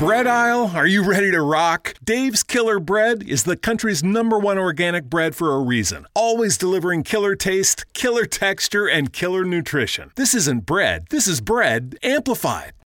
bread aisle, are you ready to rock? Dave's Killer Bread is the country's number one organic bread for a reason. Always delivering killer taste, killer texture, and killer nutrition. This isn't bread, this is bread amplified.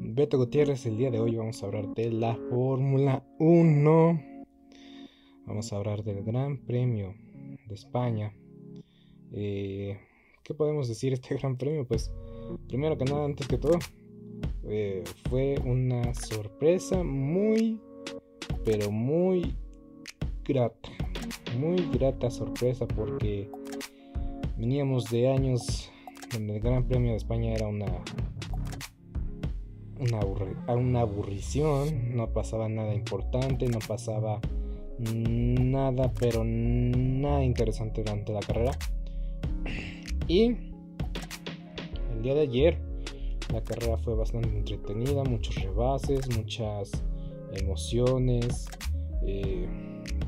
Beto Gutiérrez, el día de hoy vamos a hablar de la Fórmula 1. Vamos a hablar del Gran Premio de España. Eh, ¿Qué podemos decir de este Gran Premio? Pues, primero que nada, antes que todo, eh, fue una sorpresa muy, pero muy grata. Muy grata sorpresa porque veníamos de años donde el Gran Premio de España era una una, una aburrición, no pasaba nada importante, no pasaba nada, pero nada interesante durante la carrera. Y el día de ayer la carrera fue bastante entretenida, muchos rebases, muchas emociones, eh,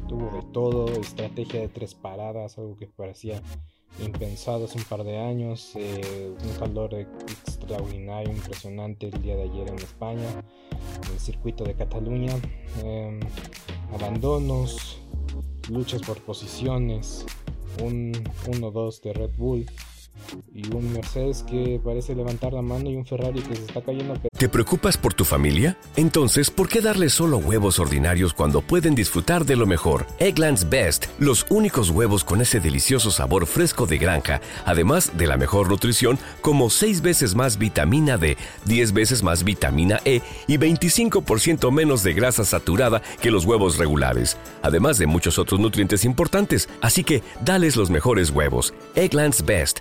tuvo de todo, estrategia de tres paradas, algo que parecía impensado hace un par de años, eh, un calor extraordinario, impresionante el día de ayer en España, en el circuito de Cataluña, em, abandonos, luchas por posiciones, un 1-2 de Red Bull, y un Mercedes que parece levantar la mano y un Ferrari que se está cayendo. ¿Te preocupas por tu familia? Entonces, ¿por qué darles solo huevos ordinarios cuando pueden disfrutar de lo mejor? Eggland's Best, los únicos huevos con ese delicioso sabor fresco de granja, además de la mejor nutrición, como 6 veces más vitamina D, 10 veces más vitamina E y 25% menos de grasa saturada que los huevos regulares, además de muchos otros nutrientes importantes. Así que, dales los mejores huevos. Eggland's Best,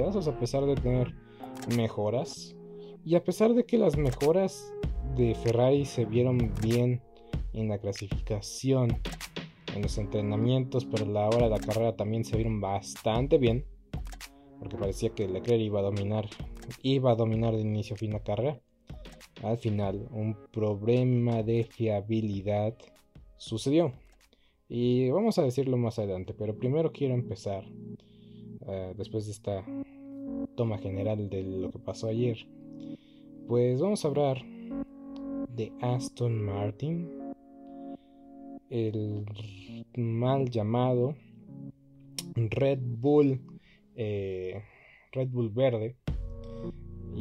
a pesar de tener mejoras. Y a pesar de que las mejoras de Ferrari se vieron bien en la clasificación, en los entrenamientos, pero a la hora de la carrera también se vieron bastante bien. Porque parecía que Leclerc iba a dominar, iba a dominar de inicio a fin la carrera. Al final, un problema de fiabilidad sucedió. Y vamos a decirlo más adelante, pero primero quiero empezar eh, después de esta toma general de lo que pasó ayer, pues vamos a hablar de Aston Martin, el mal llamado Red Bull, eh, Red Bull verde.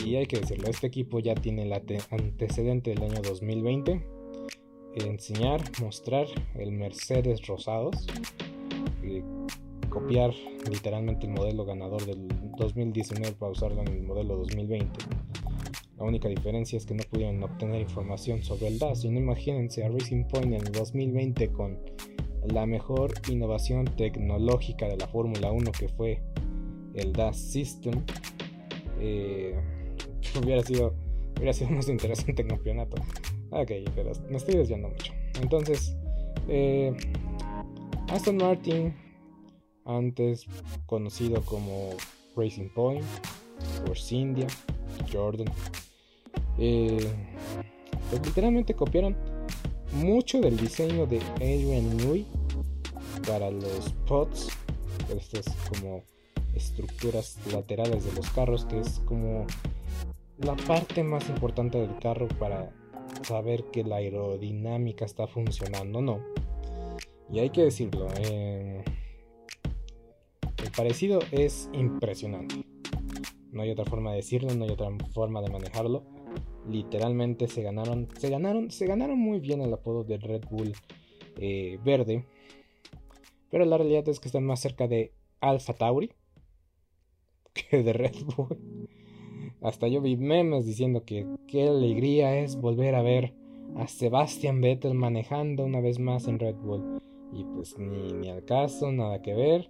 Y hay que decirlo, este equipo ya tiene el antecedente del año 2020. Enseñar, mostrar el Mercedes Rosados. Copiar literalmente el modelo ganador del 2019 para usarlo en el modelo 2020. La única diferencia es que no pudieron obtener información sobre el DAS. Y imagínense a Racing Point en el 2020 con la mejor innovación tecnológica de la Fórmula 1 que fue el DAS System. Eh, hubiera sido hubiera sido más interesante el campeonato. Ok, pero me estoy desviando mucho. Entonces, eh, Aston Martin, antes conocido como Racing Point, Force India, Jordan, eh, pues literalmente copiaron mucho del diseño de Adrian Newey para los pods, estas como estructuras laterales de los carros, que es como la parte más importante del carro para saber que la aerodinámica está funcionando, no. Y hay que decirlo, eh, parecido es impresionante. No hay otra forma de decirlo, no hay otra forma de manejarlo. Literalmente se ganaron, se ganaron, se ganaron muy bien el apodo de Red Bull eh, verde. Pero la realidad es que están más cerca de Alpha Tauri que de Red Bull. Hasta yo vi memes diciendo que qué alegría es volver a ver a Sebastian Vettel manejando una vez más en Red Bull. Y pues ni al caso, nada que ver.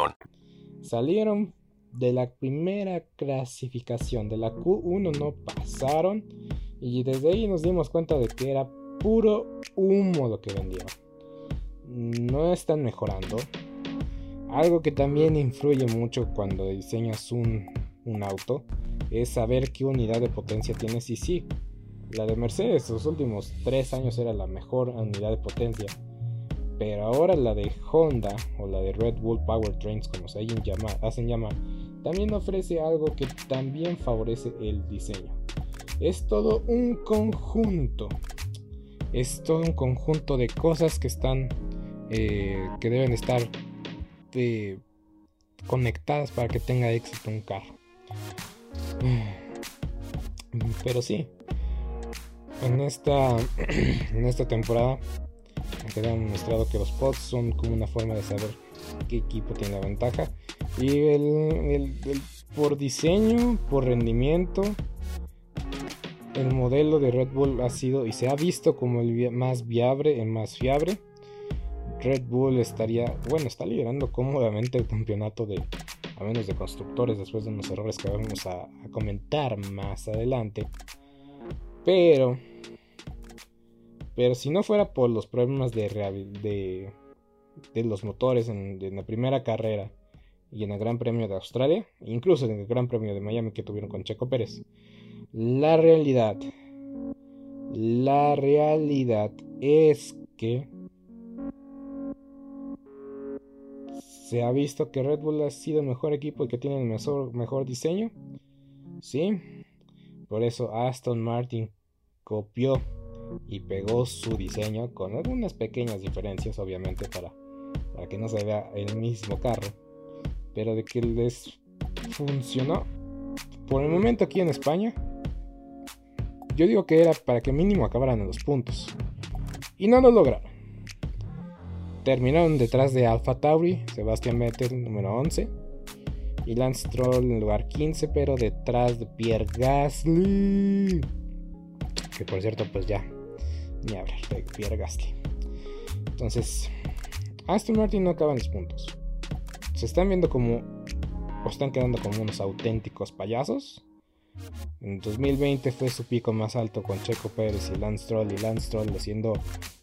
Salieron de la primera clasificación, de la Q1 no pasaron y desde ahí nos dimos cuenta de que era puro humo lo que vendieron. No están mejorando. Algo que también influye mucho cuando diseñas un, auto es saber qué unidad de potencia tienes y sí. La de Mercedes los últimos 3 años era la mejor unidad de potencia pero ahora la de Honda o la de Red Bull Powertrains, como se hacen llamar, también ofrece algo que también favorece el diseño. Es todo un conjunto. Es todo un conjunto de cosas que están. Eh, que deben estar eh, conectadas para que tenga éxito un carro. Pero sí. En esta. en esta temporada que han mostrado que los pods son como una forma de saber qué equipo tiene la ventaja. Y el, por diseño, por rendimiento, el modelo de Red Bull ha sido y se ha visto como el más viable, el más fiable. Red Bull estaría, bueno, está liderando cómodamente el campeonato de, a menos de constructores, después de unos errores que vamos a comentar más adelante. Pero pero si no fuera por los problemas de, de, los motores en, la primera carrera y en el Gran Premio de Australia, incluso en el Gran Premio de Miami que tuvieron con Checo Pérez, la realidad, la realidad es que se ha visto que Red Bull ha sido el mejor equipo y que tiene el mejor, mejor diseño. Sí, por eso Aston Martin copió y pegó su diseño con algunas pequeñas diferencias, obviamente, para, para que no se vea el mismo carro. Pero de que les funcionó, por el momento aquí en España, yo digo que era para que mínimo acabaran en los puntos. Y no lo lograron. Terminaron detrás de Alpha Tauri, Sebastian Vettel número 11 y Lance Stroll en lugar 15, pero detrás de Pierre Gasly. Que por cierto, pues ya, ni hablar de Pierre Gasly. Entonces, Aston Martin no acaba en los puntos. Se están viendo como, o están quedando como unos auténticos payasos. En 2020 fue su pico más alto con Checo Pérez y Lance Stroll y Lance Stroll haciendo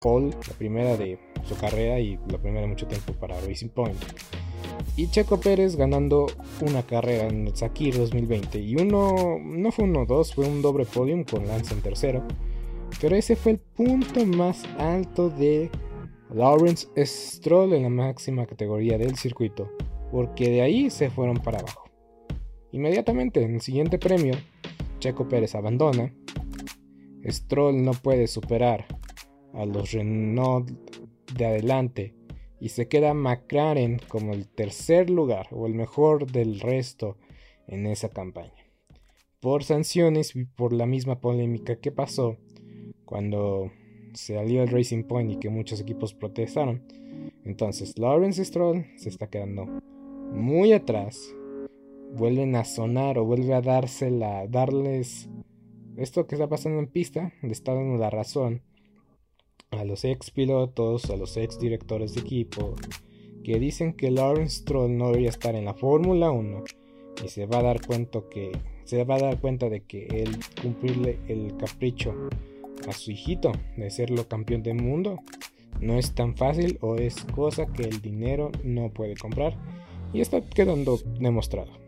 Paul, la primera de su carrera y la primera de mucho tiempo para Racing Point. Y Checo Pérez ganando una carrera en Sakir 2020. Y uno, no fue uno dos, fue un doble podium con Lance en tercero. Pero ese fue el punto más alto de Lawrence Stroll en la máxima categoría del circuito. Porque de ahí se fueron para abajo. Inmediatamente en el siguiente premio, Checo Pérez abandona. Stroll no puede superar a los Renault de adelante y se queda McLaren como el tercer lugar o el mejor del resto en esa campaña. Por sanciones y por la misma polémica que pasó cuando se salió el Racing Point y que muchos equipos protestaron. Entonces Lawrence Stroll se está quedando muy atrás. Vuelven a sonar o vuelve a dársela, darles esto que está pasando en pista, le está dando la razón a los ex pilotos, a los ex directores de equipo, que dicen que Lawrence Stroll no debería estar en la Fórmula 1 y se va a dar cuenta se va a dar cuenta de que él cumplirle el capricho a su hijito de serlo campeón del mundo no es tan fácil o es cosa que el dinero no puede comprar y está quedando demostrado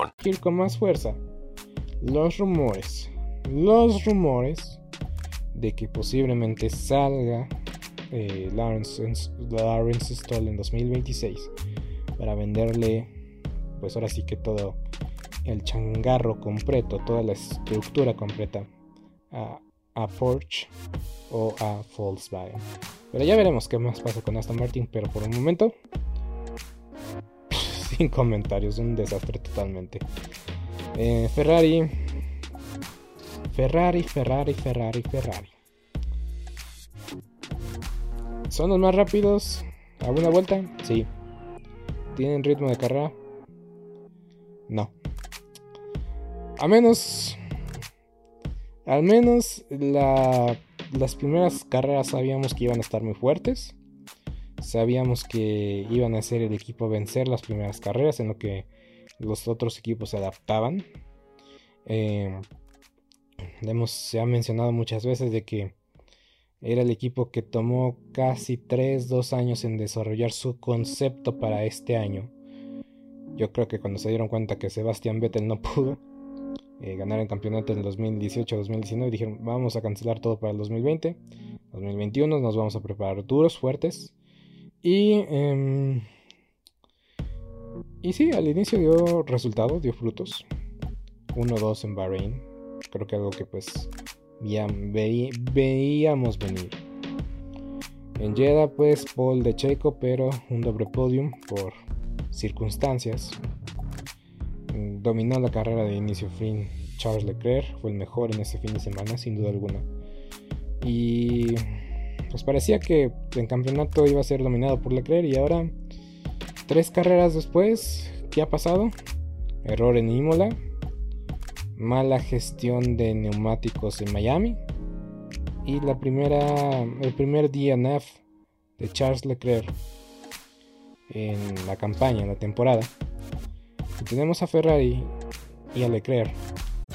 ir con más fuerza. Los rumores, los rumores de que posiblemente salga eh, Lawrence, Lawrence Stoll en 2026 para venderle, pues ahora sí que todo el changarro completo, toda la estructura completa a, a Porsche o a Volkswagen. Pero ya veremos qué más pasa con Aston Martin, pero por un momento sin comentarios, un desastre totalmente. Eh, Ferrari, Ferrari, Ferrari, Ferrari, Ferrari. ¿Son los más rápidos? ¿A una vuelta? Sí. ¿Tienen ritmo de carrera? No. A menos. Al menos las primeras carreras sabíamos que iban a estar muy fuertes. Sabíamos que iban a ser el equipo a vencer las primeras carreras, en lo que los otros equipos se adaptaban. Eh, se ha mencionado muchas veces de que era el equipo que tomó casi 3, 2 años en desarrollar su concepto para este año. Yo creo que cuando se dieron cuenta que Sebastián Vettel no pudo eh, ganar el campeonato en el 2018-2019, dijeron vamos a cancelar todo para el 2020. 2021 nos vamos a preparar duros, fuertes y, eh, y sí, al inicio dio resultados, dio frutos. 1-2 en Bahrein. Creo que algo que pues veíamos venir. En Jeddah pues Paul de Checo, pero un doble podium por circunstancias. Dominó la carrera de inicio fin Charles Leclerc, fue el mejor en ese fin de semana, sin duda alguna. Y pues parecía que el campeonato iba a ser dominado por Leclerc y ahora, tres carreras después, ¿qué ha pasado? Error en Imola, mala gestión de neumáticos en Miami y la primera, el primer DNF de Charles Leclerc en la campaña, en la temporada. Y tenemos a Ferrari y a Leclerc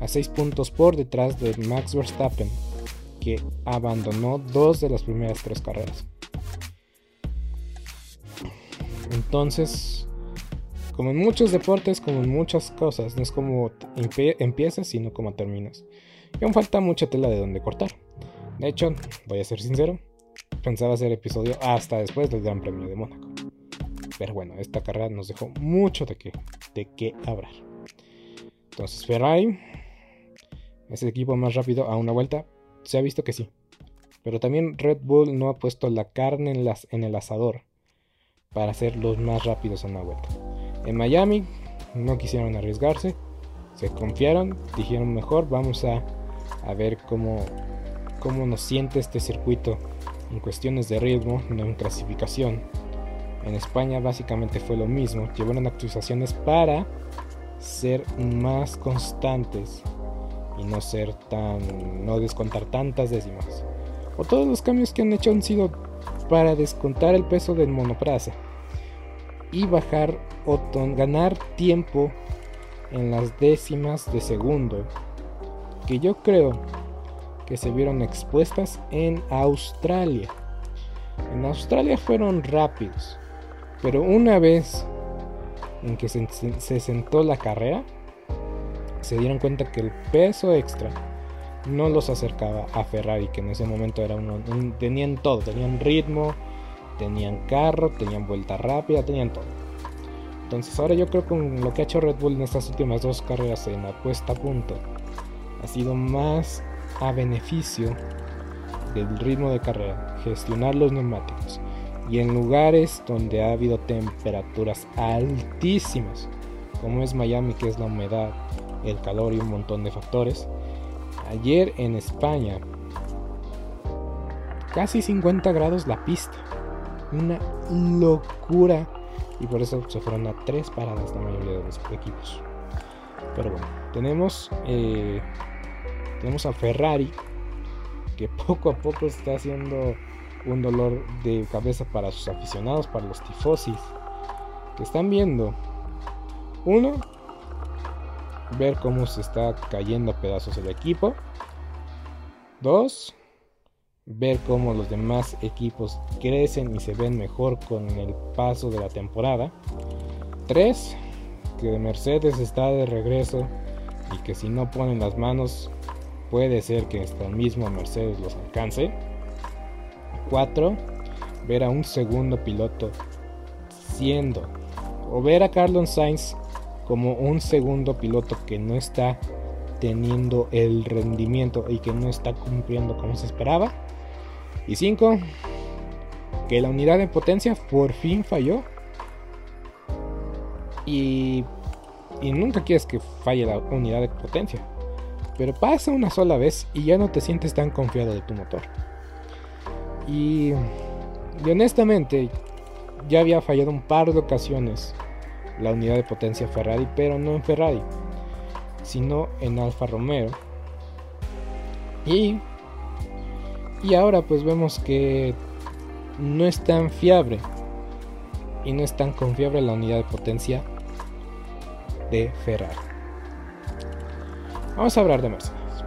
a 6 puntos por detrás de Max Verstappen, que abandonó dos de las primeras tres carreras. Entonces, como en muchos deportes, como en muchas cosas, no es como empiezas, sino como terminas. Y aún falta mucha tela de donde cortar. De hecho, voy a ser sincero, pensaba hacer episodio hasta después del Gran Premio de Mónaco. Pero bueno, esta carrera nos dejó mucho de qué, de qué hablar. Entonces Ferrari es el equipo más rápido a una vuelta. Se ha visto que sí. Pero también Red Bull no ha puesto la carne en, el asador para ser los más rápidos a una vuelta. En Miami no quisieron arriesgarse, se confiaron, dijeron mejor vamos a, ver cómo, cómo nos siente este circuito en cuestiones de ritmo, no en clasificación. En España básicamente fue lo mismo, llevaron actualizaciones para ser más constantes y no ser tan no descontar tantas décimas. O todos los cambios que han hecho han sido para descontar el peso del monopraza y bajar o ganar tiempo en las décimas de segundo que yo creo que se vieron expuestas en Australia. En Australia fueron rápidos, pero una vez en que se, sentó la carrera, se dieron cuenta que el peso extra no los acercaba a Ferrari, que en ese momento era uno, tenían todo, tenían ritmo, tenían carro, tenían vuelta rápida, tenían todo. Entonces ahora yo creo que con lo que ha hecho Red Bull en estas últimas dos carreras en la puesta a punto, ha sido más a beneficio del ritmo de carrera, gestionar los neumáticos. Y en lugares donde ha habido temperaturas altísimas, como es Miami, que es la humedad, el calor y un montón de factores. Ayer en España, casi 50 grados la pista. Una locura. Y por eso se fueron a tres paradas la mayoría de los equipos. Pero bueno, tenemos eh, tenemos a Ferrari, que poco a poco está haciendo un dolor de cabeza para sus aficionados, para los tifosis, que están viendo, uno, ver cómo se está cayendo a pedazos el equipo, dos, ver cómo los demás equipos crecen y se ven mejor con el paso de la temporada, tres, que Mercedes está de regreso y que si no ponen las manos Puede ser que hasta el mismo Mercedes los alcance. 4. Ver a un segundo piloto siendo o ver a Carlos Sainz como un segundo piloto que no está teniendo el rendimiento y que no está cumpliendo como se esperaba. Y 5. Que la unidad de potencia por fin falló. Y, y nunca quieres que falle la unidad de potencia. Pero pasa una sola vez y ya no te sientes tan confiado de tu motor. Y, honestamente, ya había fallado un par de ocasiones la unidad de potencia Ferrari, pero no en Ferrari, sino en Alfa Romeo. Y, y ahora pues vemos que no es tan fiable y no es tan confiable la unidad de potencia de Ferrari. Vamos a hablar de Mercedes.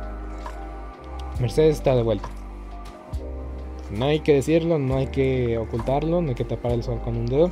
Mercedes está de vuelta. No hay que decirlo, no hay que ocultarlo, no hay que tapar el sol con un dedo.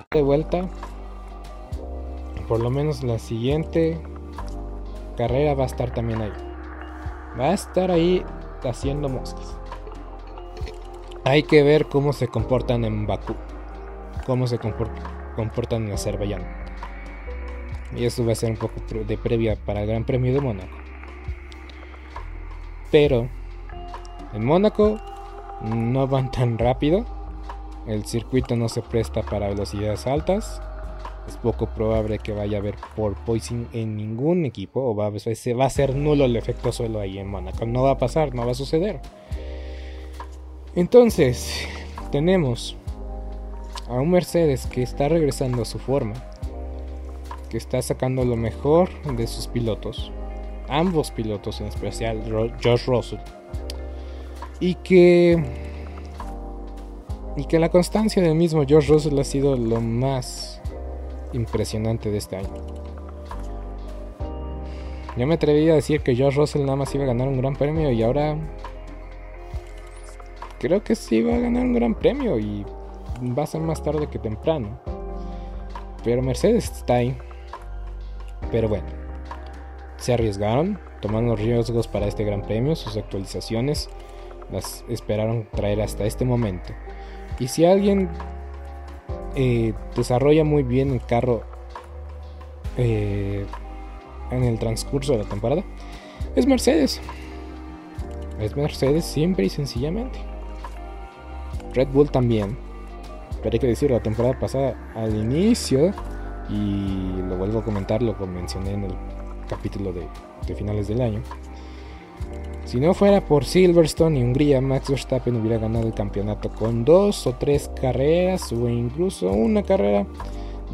de vuelta. Por lo menos la siguiente carrera va a estar también ahí. Va a estar ahí haciendo moscas. Hay que ver cómo se comportan en Bakú. Cómo se comportan en Azerbaiyán. Y eso va a ser un poco de previa para el Gran Premio de Mónaco. Pero en Mónaco no van tan rápido. El circuito no se presta para velocidades altas. Es poco probable que vaya a haber por poison en ningún equipo. O va a, va a ser nulo el efecto suelo ahí en Mónaco. No va a pasar, no va a suceder. Entonces, tenemos a un Mercedes que está regresando a su forma. Que está sacando lo mejor de sus pilotos. Ambos pilotos en especial, Josh Russell. Y que y que la constancia del mismo George Russell ha sido lo más impresionante de este año. Yo me atreví a decir que George Russell nada más iba a ganar un gran premio y ahora creo que sí va a ganar un gran premio y va a ser más tarde que temprano. Pero Mercedes está ahí. Pero bueno, se arriesgaron, tomando riesgos para este gran premio, sus actualizaciones las esperaron traer hasta este momento. Y si alguien eh, desarrolla muy bien el carro eh, en el transcurso de la temporada, es Mercedes. Es Mercedes siempre y sencillamente. Red Bull también. Pero hay que decirlo, la temporada pasada al inicio, y lo vuelvo a comentar, lo mencioné en el capítulo de finales del año si no fuera por Silverstone y Hungría, Max Verstappen hubiera ganado el campeonato con dos o tres carreras o incluso una carrera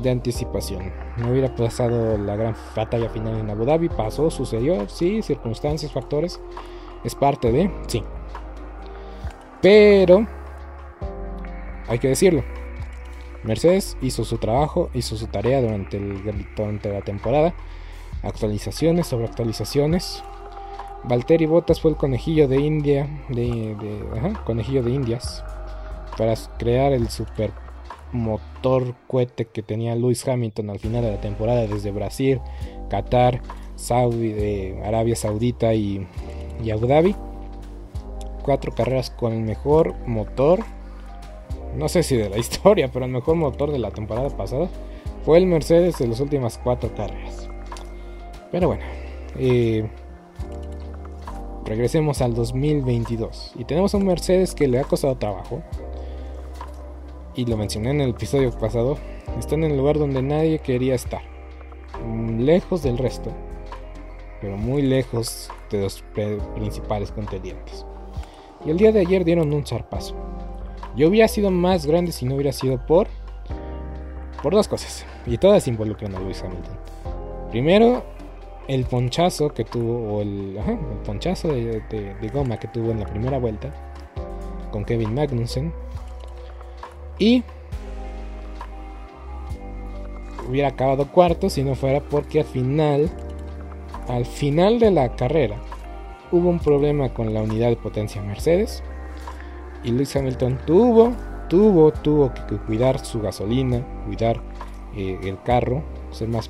de anticipación. No hubiera pasado la gran batalla final en Abu Dhabi, pasó, sucedió, sí, circunstancias, factores, es parte de, sí. Pero, hay que decirlo, Mercedes hizo su trabajo, hizo su tarea durante, el, durante la temporada, actualizaciones sobre actualizaciones, Valtteri Bottas fue el conejillo de India, conejillo de Indias, para crear el super motor cohete que tenía Lewis Hamilton al final de la temporada desde Brasil, Qatar, Saudi, Arabia Saudita y, y Abu Dhabi. Cuatro carreras con el mejor motor, no sé si de la historia, pero el mejor motor de la temporada pasada fue el Mercedes de las últimas cuatro carreras. Pero bueno, eh, regresemos al 2022. Y tenemos un Mercedes que le ha costado trabajo. Y lo mencioné en el episodio pasado. Están en el lugar donde nadie quería estar. Mm, lejos del resto. Pero muy lejos de los principales contendientes. Y el día de ayer dieron un zarpazo. Yo hubiera sido más grande si no hubiera sido por... Por dos cosas. Y todas involucran a Luis Hamilton. Primero, el ponchazo que tuvo, o el, ponchazo de, goma que tuvo en la primera vuelta con Kevin Magnussen. Y hubiera acabado cuarto si no fuera porque al final, al final de la carrera, hubo un problema con la unidad de potencia Mercedes. Y Lewis Hamilton tuvo, tuvo, tuvo que cuidar su gasolina, cuidar eh, el carro, ser más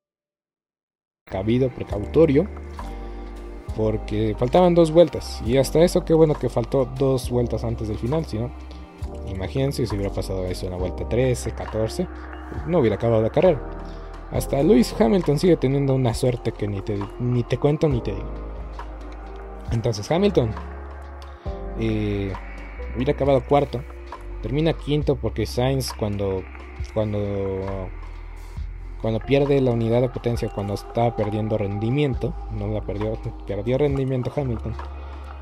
cabido, precautorio, porque faltaban dos vueltas. Y hasta eso, qué bueno que faltó dos vueltas antes del final, si no, imagínense si hubiera pasado eso en la vuelta 13, 14, no hubiera acabado la carrera. Hasta Lewis Hamilton sigue teniendo una suerte que ni te, ni te cuento ni te digo. Entonces Hamilton eh, hubiera acabado cuarto, termina quinto porque Sainz cuando cuando cuando pierde la unidad de potencia, cuando está perdiendo rendimiento, no la perdió, perdió rendimiento Hamilton.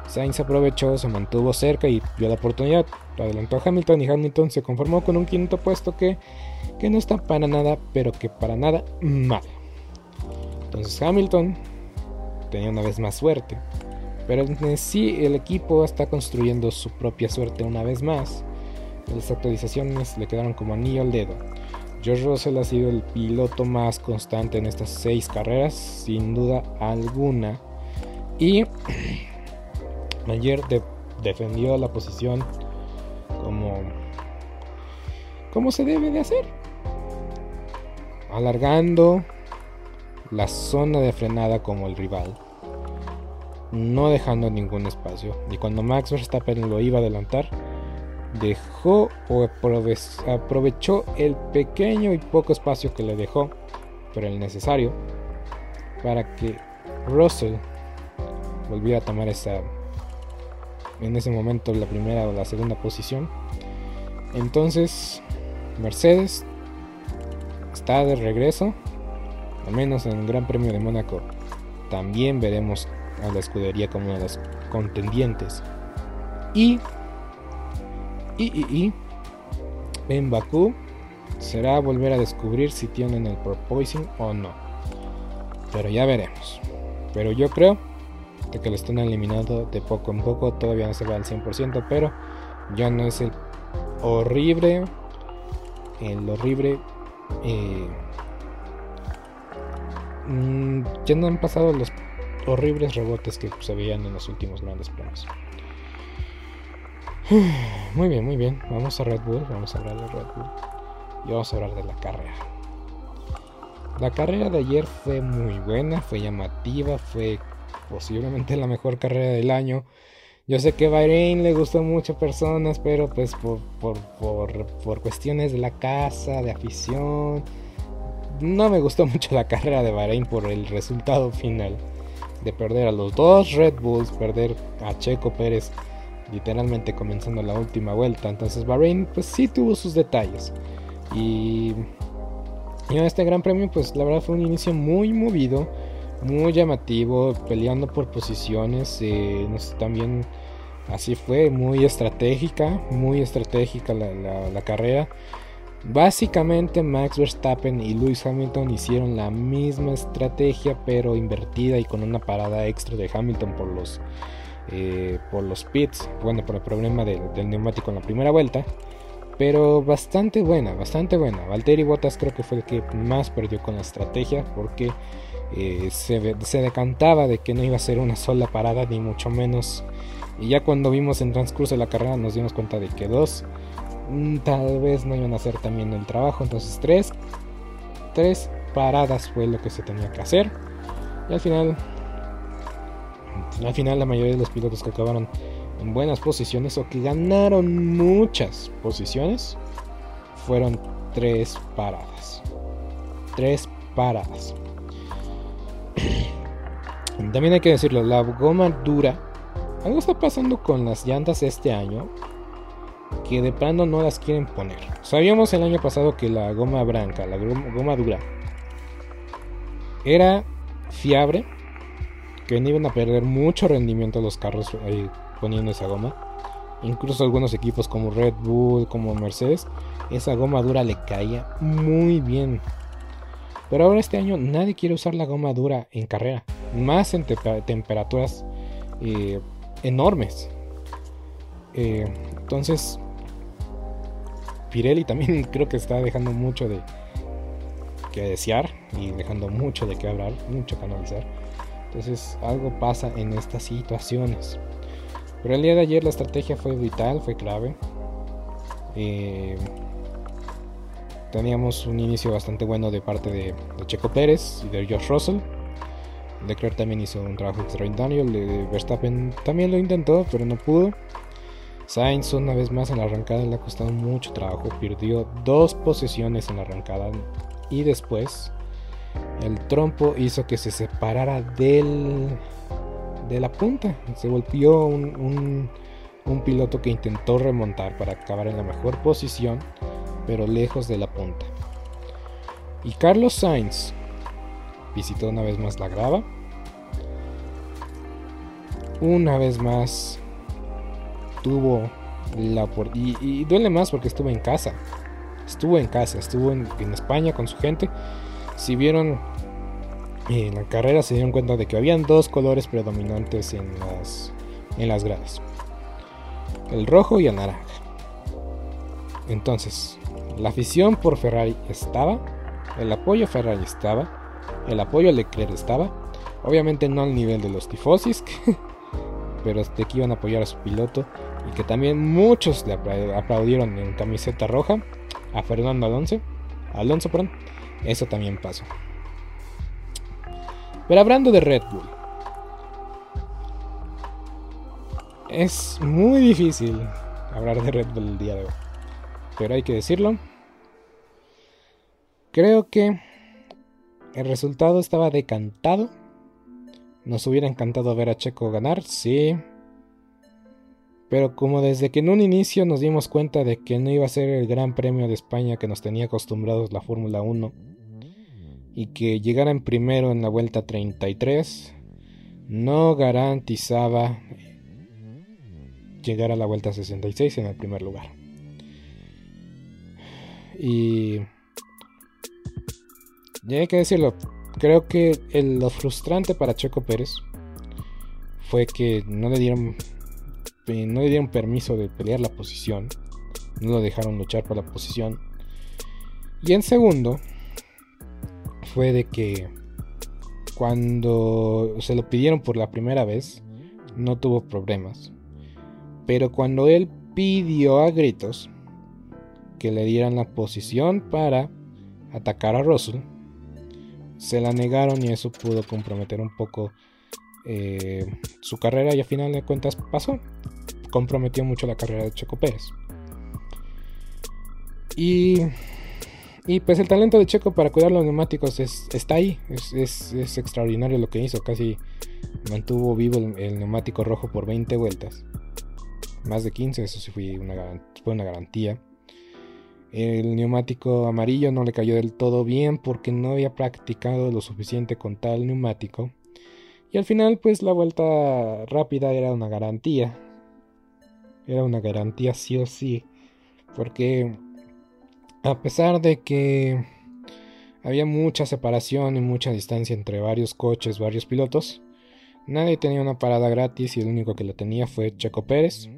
Sainz aprovechó, se mantuvo cerca y vio la oportunidad. Adelantó a Hamilton y Hamilton se conformó con un quinto puesto que, que no está para nada, pero que para nada mal. Entonces Hamilton tenía una vez más suerte. Pero en sí el equipo está construyendo su propia suerte una vez más. Las actualizaciones le quedaron como anillo al dedo. George Russell ha sido el piloto más constante en estas seis carreras, sin duda alguna. Y ayer defendió la posición como, como se debe de hacer. Alargando la zona de frenada como el rival. No dejando ningún espacio. Y cuando Max Verstappen lo iba a adelantar, dejó o aprovechó el pequeño y poco espacio que le dejó, pero el necesario, para que Russell volviera a tomar esa, en ese momento la primera o la segunda posición. Entonces, Mercedes está de regreso, al menos en el Gran Premio de Mónaco. También veremos a la escudería como una de las contendientes. Y y, en Bakú será volver a descubrir si tienen el Propoising o no. Pero ya veremos. Pero yo creo que lo están eliminando de poco en poco. Todavía no se va al 100%, pero ya no es el horrible. El horrible. Eh, mm, ya no han pasado los horribles rebotes que se veían en los últimos grandes premios. Muy bien, muy bien. Vamos a Red Bull, vamos a hablar de Red Bull. Y vamos a hablar de la carrera. La carrera de ayer fue muy buena, fue llamativa, fue posiblemente la mejor carrera del año. Yo sé que Bahrein le gustó a personas, pero pues por, por, cuestiones de la casa, de afición, no me gustó mucho la carrera de Bahrein por el resultado final. De perder a los dos Red Bulls, perder a Checo Pérez literalmente comenzando la última vuelta. Entonces Bahrein pues sí tuvo sus detalles. Y, en este gran premio pues la verdad fue un inicio muy movido, muy llamativo, peleando por posiciones. Eh, también así fue, muy estratégica, muy estratégica la, la carrera. Básicamente Max Verstappen y Lewis Hamilton hicieron la misma estrategia pero invertida y con una parada extra de Hamilton por los eh, por los pits, bueno, por el problema del neumático en la primera vuelta. Pero bastante buena, bastante buena. Valtteri Bottas creo que fue el que más perdió con la estrategia porque eh, se, se, decantaba de que no iba a ser una sola parada, ni mucho menos. Y ya cuando vimos en transcurso de la carrera nos dimos cuenta de que dos mm, tal vez no iban a hacer también el trabajo. Entonces tres, tres paradas fue lo que se tenía que hacer. Y al final al final la mayoría de los pilotos que acabaron en buenas posiciones o que ganaron muchas posiciones fueron tres paradas. Tres paradas. También hay que decirlo, la goma dura. Algo está pasando con las llantas este año que de plano no las quieren poner. Sabíamos el año pasado que la goma blanca, la goma dura, era fiable que no iban a perder mucho rendimiento los carros poniendo esa goma. Incluso algunos equipos como Red Bull, como Mercedes, esa goma dura le caía muy bien. Pero ahora este año nadie quiere usar la goma dura en carrera, más en temperaturas eh, enormes. Eh, entonces, Pirelli también creo que está dejando mucho de que desear y dejando mucho de que hablar, mucho que analizar. Entonces algo pasa en estas situaciones. Pero el día de ayer la estrategia fue vital, fue clave. Eh, teníamos un inicio bastante bueno de parte de, Checo Pérez y de George Russell. Leclerc también hizo un trabajo extraordinario. Verstappen también lo intentó, pero no pudo. Sainz una vez más en la arrancada le ha costado mucho trabajo. Perdió dos posesiones en la arrancada. Y después el trompo hizo que se separara del, de la punta. Se volvió un, un, piloto que intentó remontar para acabar en la mejor posición, pero lejos de la punta. Y Carlos Sainz visitó una vez más la grava. Una vez más tuvo la y, y duele más porque estuvo en casa. Estuvo en casa, estuvo en, España con su gente. Si vieron en la carrera se dieron cuenta de que habían dos colores predominantes en las, en las gradas. El rojo y el naranja. Entonces, la afición por Ferrari estaba, el apoyo a Ferrari estaba, el apoyo a Leclerc estaba, obviamente no al nivel de los tifosis, pero de que iban a apoyar a su piloto y que también muchos le aplaudieron en camiseta roja a Fernando Alonso, Alonso, perdón, eso también pasó. Pero hablando de Red Bull, es muy difícil hablar de Red Bull el día de hoy, pero hay que decirlo. Creo que el resultado estaba decantado. Nos hubiera encantado ver a Checo ganar, sí. Pero como desde que en un inicio nos dimos cuenta de que no iba a ser el Gran Premio de España que nos tenía acostumbrados la Fórmula 1 y que llegara en primero en la vuelta 33 no garantizaba llegar a la vuelta 66 en el primer lugar. Y ya hay que decirlo, creo que lo frustrante para Checo Pérez fue que no le dieron no le dieron permiso de pelear la posición, no lo dejaron luchar por la posición. Y en segundo, fue de que cuando se lo pidieron por la primera vez, no tuvo problemas. Pero cuando él pidió a gritos que le dieran la posición para atacar a Russell, se la negaron y eso pudo comprometer un poco eh, su carrera y a final de cuentas pasó comprometió mucho la carrera de Checo Pérez. Y, y pues el talento de Checo para cuidar los neumáticos está ahí, es, extraordinario lo que hizo, casi mantuvo vivo el, neumático rojo por 20 vueltas, más de 15, eso sí fue una, fue una garantía. El neumático amarillo no le cayó del todo bien porque no había practicado lo suficiente con tal neumático. Y al final pues la vuelta rápida era una garantía era una garantía sí o sí. Porque a pesar de que había mucha separación y mucha distancia entre varios coches, varios pilotos, nadie tenía una parada gratis y el único que la tenía fue Checo Pérez.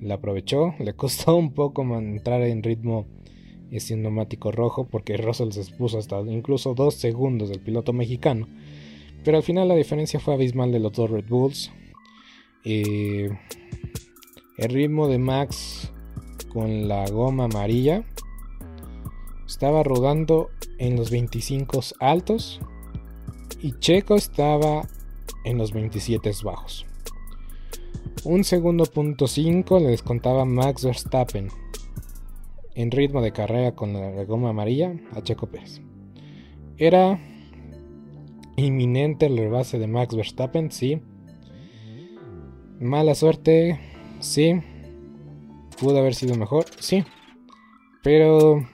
La aprovechó, le costó un poco entrar en ritmo ese neumático rojo porque Russell se expuso hasta incluso dos segundos del piloto mexicano. Pero al final la diferencia fue abismal de los dos Red Bulls. Eh, el ritmo de Max con la goma amarilla estaba rodando en los 25 altos y Checo estaba en los 27 bajos. Un segundo punto 5 le descontaba Max Verstappen en ritmo de carrera con la goma amarilla a Checo Pérez. Era inminente el rebase de Max Verstappen, sí. Mala suerte Sí. Pudo haber sido mejor, sí. Pero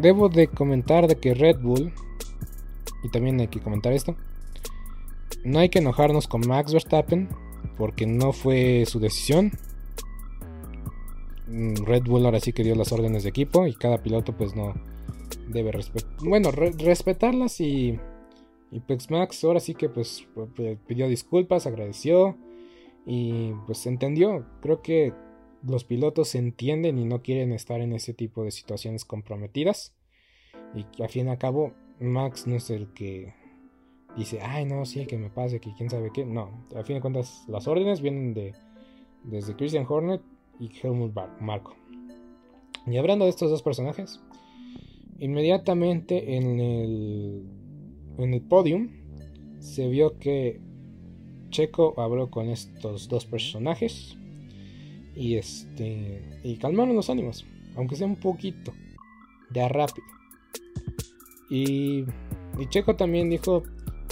debo de comentar de que Red Bull, y también hay que comentar esto, no hay que enojarnos con Max Verstappen porque no fue su decisión. Mm, Red Bull ahora sí que dio las órdenes de equipo y cada piloto pues no debe respetar, bueno, respetarlas y, y pues Max ahora sí que pues pidió disculpas, agradeció y pues entendió. Creo que los pilotos entienden y no quieren estar en ese tipo de situaciones comprometidas. Y al fin y al cabo, Max no es el que dice, ay, no, sí, que me pase, que quién sabe qué. No, al fin de cuentas, las órdenes vienen de desde Christian Hornet y Helmut Marco. Y hablando de estos dos personajes, inmediatamente en el, en el podium se vio que Checo habló con estos dos personajes y este y calmaron los ánimos, aunque sea un poquito, de rápido. Y, y Checo también dijo,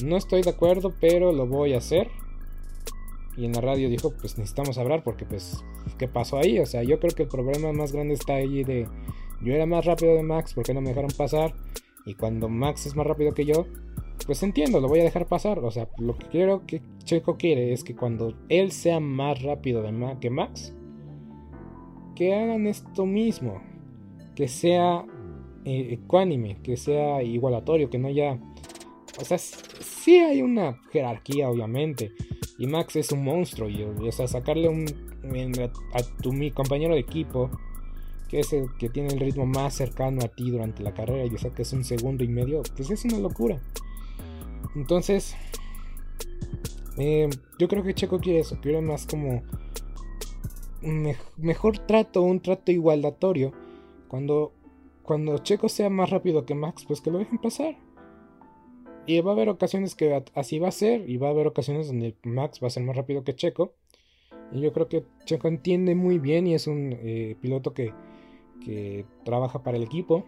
no estoy de acuerdo, pero lo voy a hacer. Y en la radio dijo, pues necesitamos hablar porque pues, ¿qué pasó ahí? O sea, yo creo que el problema más grande está ahí de, yo era más rápido de Max, ¿por qué no me dejaron pasar? Y cuando Max es más rápido que yo, pues entiendo, lo voy a dejar pasar. O sea, lo que quiero que Checo quiere es que cuando él sea más rápido de que Max, que hagan esto mismo, que sea eh, ecuánime, que sea igualatorio, que no haya... O sea, sí hay una jerarquía, obviamente. Y Max es un monstruo. O sea, sacarle un, a, tu mi compañero de equipo, que es el que tiene el ritmo más cercano a ti durante la carrera, y o que es un segundo y medio, pues es una locura. Entonces, eh, yo creo que Checo quiere eso, quiere más como mejor trato, un trato igualatorio. Cuando, cuando Checo sea más rápido que Max, pues que lo dejen pasar. Y va a haber ocasiones que así va a ser, y va a haber ocasiones donde Max va a ser más rápido que Checo. Y yo creo que Checo entiende muy bien y es un eh, piloto que, que trabaja para el equipo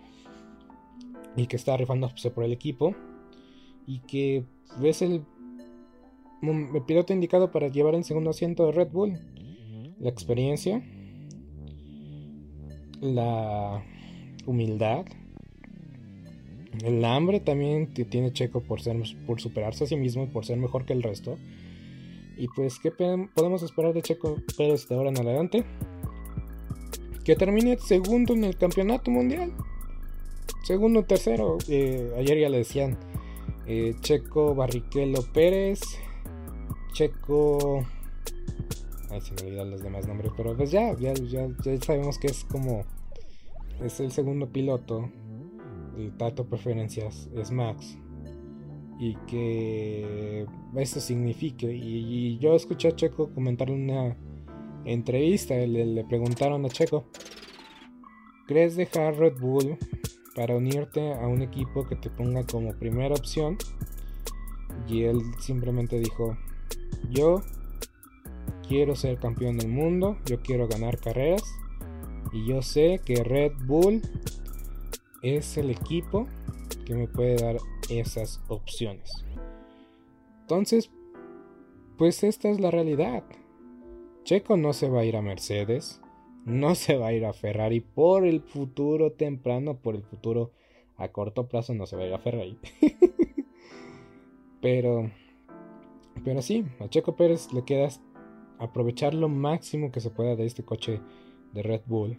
y que está rifándose por el equipo y que es el, el piloto indicado para llevar el segundo asiento de Red Bull. La experiencia, la humildad, el hambre también que tiene Checo por, ser, por superarse a sí mismo y por ser mejor que el resto. Y pues, ¿qué podemos esperar de Checo Pérez de ahora en adelante? Que termine segundo en el campeonato mundial. Segundo, tercero. Eh, ayer ya le decían eh, Checo Barrichello Pérez. Checo. Ay, se me olvidan los demás nombres. Pero pues ya, ya, ya, ya sabemos que es como. Es el segundo piloto el Tato Preferencias es Max y que eso signifique. Y, yo escuché a Checo comentar una entrevista, le, le, preguntaron a Checo, ¿crees dejar Red Bull para unirte a un equipo que te ponga como primera opción? Y él simplemente dijo, yo quiero ser campeón del mundo, yo quiero ganar carreras y yo sé que Red Bull es el equipo que me puede dar esas opciones. Entonces, pues esta es la realidad. Checo no se va a ir a Mercedes, no se va a ir a Ferrari por el futuro temprano, por el futuro a corto plazo no se va a ir a Ferrari. pero, pero sí, a Checo Pérez le queda aprovechar lo máximo que se pueda de este coche de Red Bull.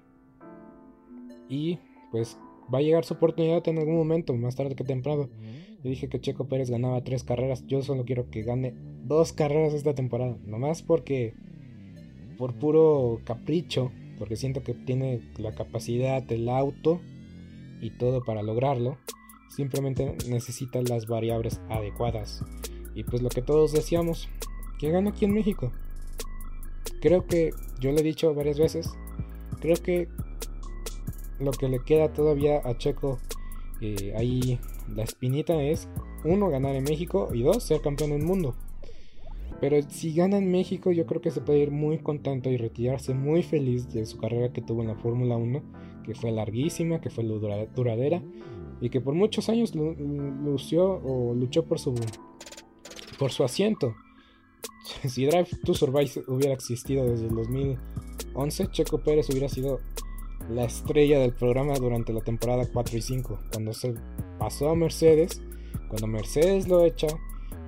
Y pues va a llegar su oportunidad en algún momento, más tarde que temprano. Yo dije que Checo Pérez ganaba tres carreras. Yo solo quiero que gane dos carreras esta temporada. Nomás porque. Por puro capricho. Porque siento que tiene la capacidad, el auto y todo para lograrlo. Simplemente necesita las variables adecuadas. Y pues lo que todos decíamos. Que gana aquí en México. Creo que yo le he dicho varias veces. Creo que lo que le queda todavía a Checo eh, ahí la espinita es uno ganar en México y dos ser campeón del mundo. Pero si gana en México yo creo que se puede ir muy contento y retirarse muy feliz de su carrera que tuvo en la Fórmula 1, que fue larguísima, que fue duradera y que por muchos años lució o luchó por su por su asiento. Si Drive to Survive hubiera existido desde el 2011, Checo Pérez hubiera sido la estrella del programa durante la temporada 4 y 5, cuando se pasó a Mercedes, cuando Mercedes lo echa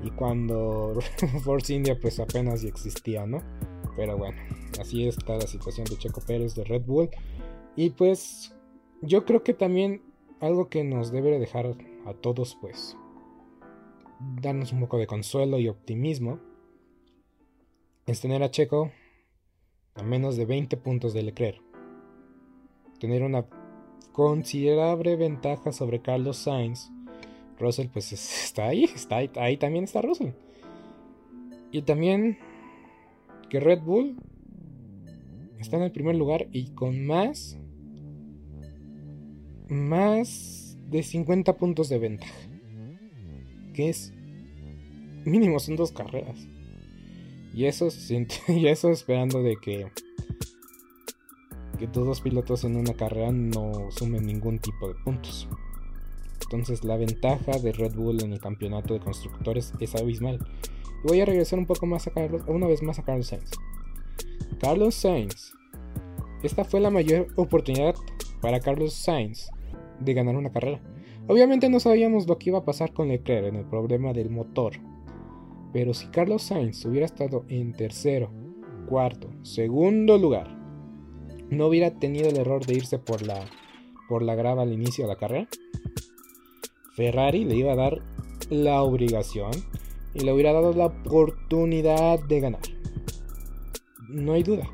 y cuando Force India pues apenas existía, ¿no? Pero bueno, así está la situación de Checo Pérez de Red Bull. Y pues yo creo que también algo que nos debe dejar a todos pues darnos un poco de consuelo y optimismo es tener a Checo a menos de 20 puntos de Leclerc tener una considerable ventaja sobre Carlos Sainz, Russell pues está ahí, está ahí, ahí también está Russell. Y también que Red Bull está en el primer lugar y con más más de 50 puntos de ventaja. Que es mínimo son dos carreras. Y eso, y eso esperando de que que todos los pilotos en una carrera no sumen ningún tipo de puntos. Entonces la ventaja de Red Bull en el campeonato de constructores es abismal. Y voy a regresar un poco más a Carlos, una vez más a Carlos Sainz. Carlos Sainz, esta fue la mayor oportunidad para Carlos Sainz de ganar una carrera. Obviamente no sabíamos lo que iba a pasar con Leclerc en el problema del motor. Pero si Carlos Sainz hubiera estado en tercero, cuarto, segundo lugar, no hubiera tenido el error de irse por la, por la grava al inicio de la carrera, Ferrari le iba a dar la obligación y le hubiera dado la oportunidad de ganar. No hay duda.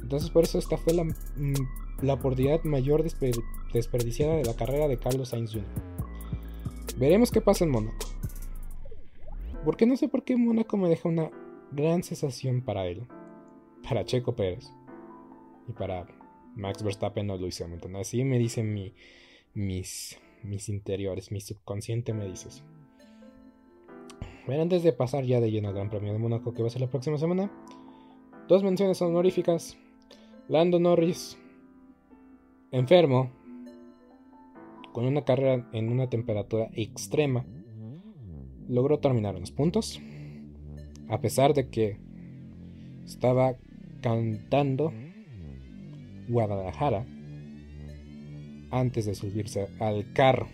Entonces por eso esta fue la, mm, la oportunidad mayor desperdiciada de la carrera de Carlos Sainz Jr. Veremos qué pasa en Mónaco. Porque no sé por qué Mónaco me deja una gran sensación para él. Para Checo Pérez. Y para Max Verstappen no lo hice Así me dicen mi, mis, mis interiores, mi subconsciente me dice eso. Bueno, antes de pasar ya de lleno al Gran Premio de Mónaco que va a ser la próxima semana, dos menciones honoríficas. Lando Norris, enfermo, con una carrera en una temperatura extrema, logró terminar unos puntos, a pesar de que estaba cantando Guadalajara antes de subirse al carro.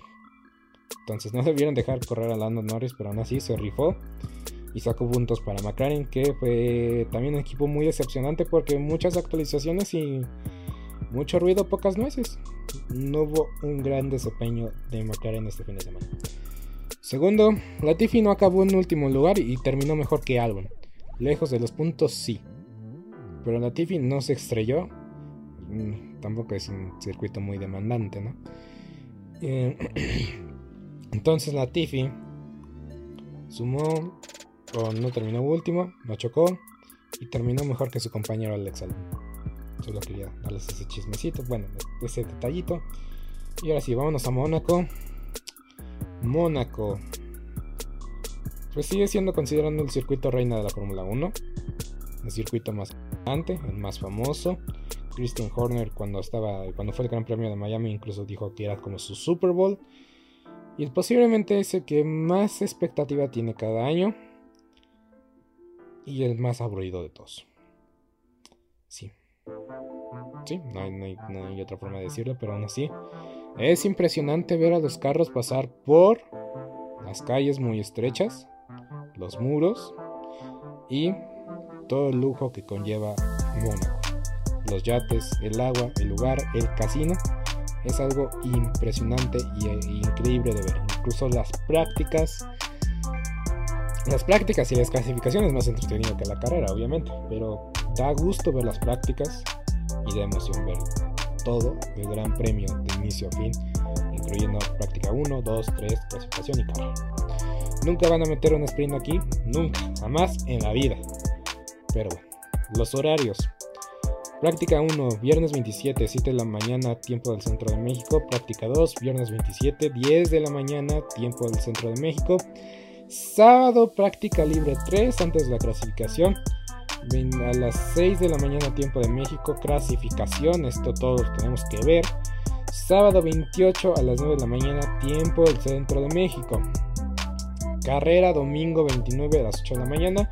Entonces no debieron dejar correr a Lando Norris, pero aún así se rifó y sacó puntos para McLaren, que fue también un equipo muy decepcionante porque muchas actualizaciones y mucho ruido, pocas nueces. No hubo un gran desempeño de McLaren este fin de semana. Segundo, Latifi no acabó en último lugar y terminó mejor que Albon. Lejos de los puntos, sí. Pero Latifi no se estrelló. Mm, tampoco es un circuito muy demandante, ¿no? Eh, entonces Latifi sumó, o no terminó último, no chocó y terminó mejor que su compañero Alex Albon. Solo quería darles ese chismecito, bueno, ese detallito. Y ahora sí, vámonos a Mónaco. Mónaco. Pues sigue siendo considerando el circuito reina de la Fórmula 1. El circuito más importante, el más famoso. Christian Horner cuando estaba cuando fue el Gran Premio de Miami incluso dijo que era como su Super Bowl. Y posiblemente es el que más expectativa tiene cada año. Y el más aburrido de todos. Sí. Sí, no hay otra forma de decirlo, pero aún así. Es impresionante ver a los carros pasar por las calles muy estrechas, los muros y todo el lujo que conlleva Mónaco. Los yates, el agua, el lugar, el casino. Es algo impresionante e increíble de ver. Incluso las prácticas. Las prácticas y las clasificaciones más entretenido que la carrera, obviamente. Pero da gusto ver las prácticas y da emoción ver todo el gran premio de inicio a fin, incluyendo práctica 1, 2, 3, clasificación y carrera. Nunca van a meter un sprint aquí, nunca, jamás en la vida. Pero bueno, los horarios. Práctica 1, viernes 27, 7 de la mañana, tiempo del centro de México. Práctica 2, viernes 27, 10 de la mañana, tiempo del centro de México. Sábado, práctica libre 3, antes de la clasificación a las 6 de la mañana tiempo de México, clasificación, esto todos tenemos que ver. Sábado 28 a las 9 de la mañana tiempo del centro de México. Carrera domingo 29 a las 8 de la mañana.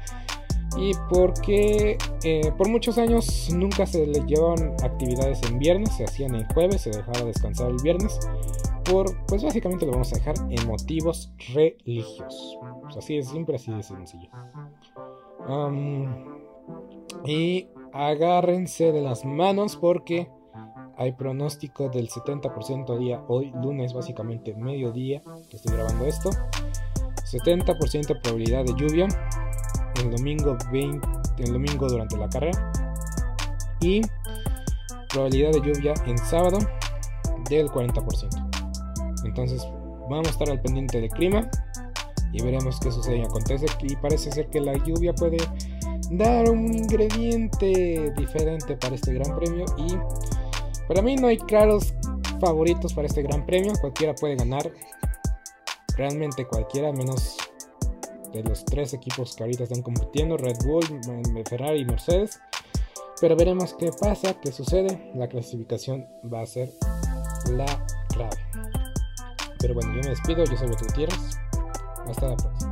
Y porque eh, por muchos años nunca se le llevaban actividades en viernes, se hacían en jueves, se dejaba descansar el viernes. Por, pues básicamente lo vamos a dejar en motivos religiosos. Pues así es siempre así de sencillo. Y agárrense de las manos porque hay pronóstico del 70% día hoy, lunes básicamente mediodía, que estoy grabando esto. 70% probabilidad de lluvia el domingo 20, el domingo durante la carrera y probabilidad de lluvia en sábado del 40%. Entonces vamos a estar al pendiente del clima y veremos qué sucede y acontece y parece ser que la lluvia puede dar un ingrediente diferente para este gran premio y para mí no hay claros favoritos para este gran premio, cualquiera puede ganar, realmente cualquiera menos de los tres equipos que ahorita están compitiendo, Red Bull, Ferrari y Mercedes. Pero veremos qué pasa, qué sucede. La clasificación va a ser la clave. Pero bueno, yo me despido, yo soy Beto Gutiérrez. Hasta la próxima.